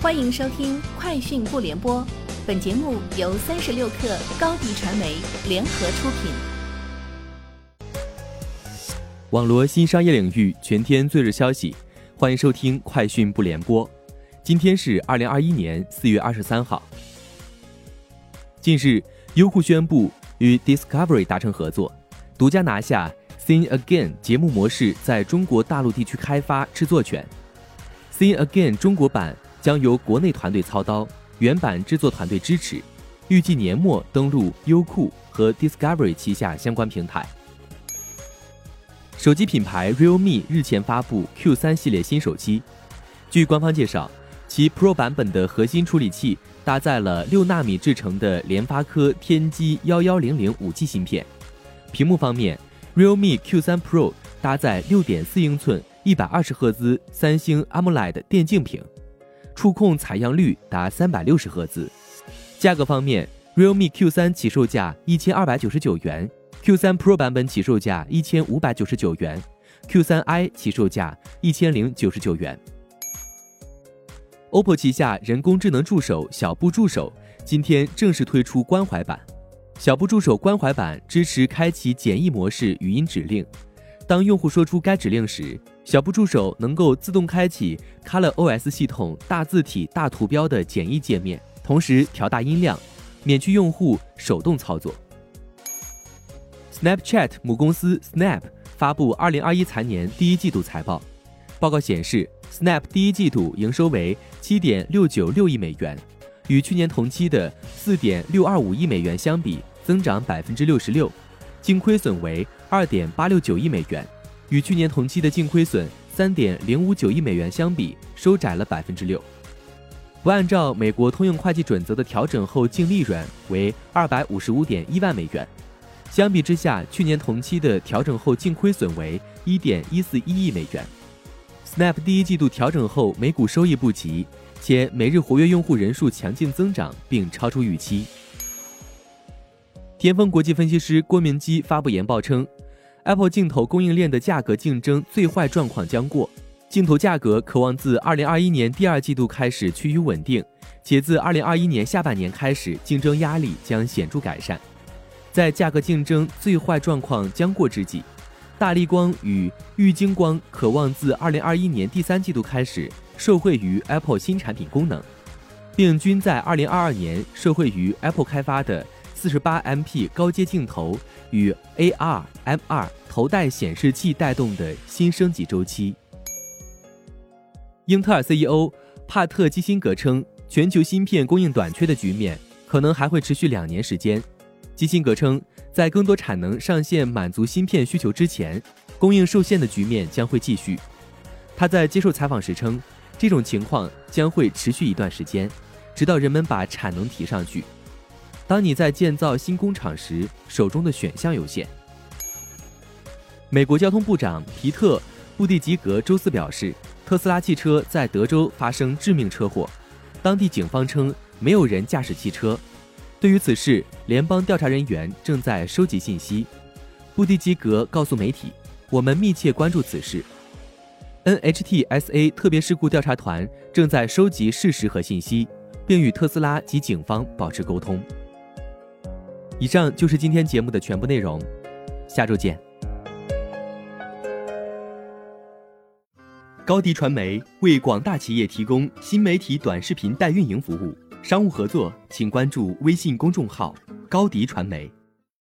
欢迎收听《快讯不联播》，本节目由三十六克高低传媒联合出品。网罗新商业领域全天最热消息，欢迎收听《快讯不联播》。今天是二零二一年四月二十三号。近日，优酷宣布与 Discovery 达成合作，独家拿下《Sing Again》节目模式在中国大陆地区开发制作权。《Sing Again》中国版将由国内团队操刀，原版制作团队支持，预计年末登陆优酷和 Discovery 旗下相关平台。手机品牌 Realme 日前发布 Q3 系列新手机，据官方介绍，其 Pro 版本的核心处理器搭载了六纳米制成的联发科天玑幺幺零零五 G 芯片。屏幕方面，Realme Q3 Pro 搭载六点四英寸。一百二十赫兹三星 AMOLED 电竞屏，触控采样率达三百六十赫兹。价格方面，Realme Q3 起售价一千二百九十九元，Q3 Pro 版本起售价一千五百九十九元，Q3i 起售价一千零九十九元。OPPO 旗下人工智能助手小布助手今天正式推出关怀版。小布助手关怀版支持开启简易模式语音指令。当用户说出该指令时，小布助手能够自动开启 Color OS 系统大字体大图标的简易界面，同时调大音量，免去用户手动操作。Snapchat 母公司 Snap 发布2021财年第一季度财报，报告显示，Snap 第一季度营收为7.696亿美元，与去年同期的4.625亿美元相比，增长66%，净亏损为。二点八六九亿美元，与去年同期的净亏损三点零五九亿美元相比，收窄了百分之六。不按照美国通用会计准则的调整后净利润为二百五十五点一万美元，相比之下，去年同期的调整后净亏损为一点一四一亿美元。Snap 第一季度调整后每股收益不及，且每日活跃用户人数强劲增长，并超出预期。天风国际分析师郭明基发布研报称，Apple 镜头供应链的价格竞争最坏状况将过，镜头价格可望自2021年第二季度开始趋于稳定，且自2021年下半年开始，竞争压力将显著改善。在价格竞争最坏状况将过之际，大力光与玉晶光渴望自2021年第三季度开始受惠于 Apple 新产品功能，并均在2022年受惠于 Apple 开发的。四十八 MP 高阶镜头与 AR、MR 头戴显示器带动的新升级周期。英特尔 CEO 帕特基辛格称，全球芯片供应短缺的局面可能还会持续两年时间。基辛格称，在更多产能上线满足芯片需求之前，供应受限的局面将会继续。他在接受采访时称，这种情况将会持续一段时间，直到人们把产能提上去。当你在建造新工厂时，手中的选项有限。美国交通部长皮特·布蒂吉格周四表示，特斯拉汽车在德州发生致命车祸，当地警方称没有人驾驶汽车。对于此事，联邦调查人员正在收集信息。布蒂吉格告诉媒体：“我们密切关注此事。”NHTSA 特别事故调查团正在收集事实和信息，并与特斯拉及警方保持沟通。以上就是今天节目的全部内容，下周见。高迪传媒为广大企业提供新媒体短视频代运营服务，商务合作请关注微信公众号“高迪传媒”。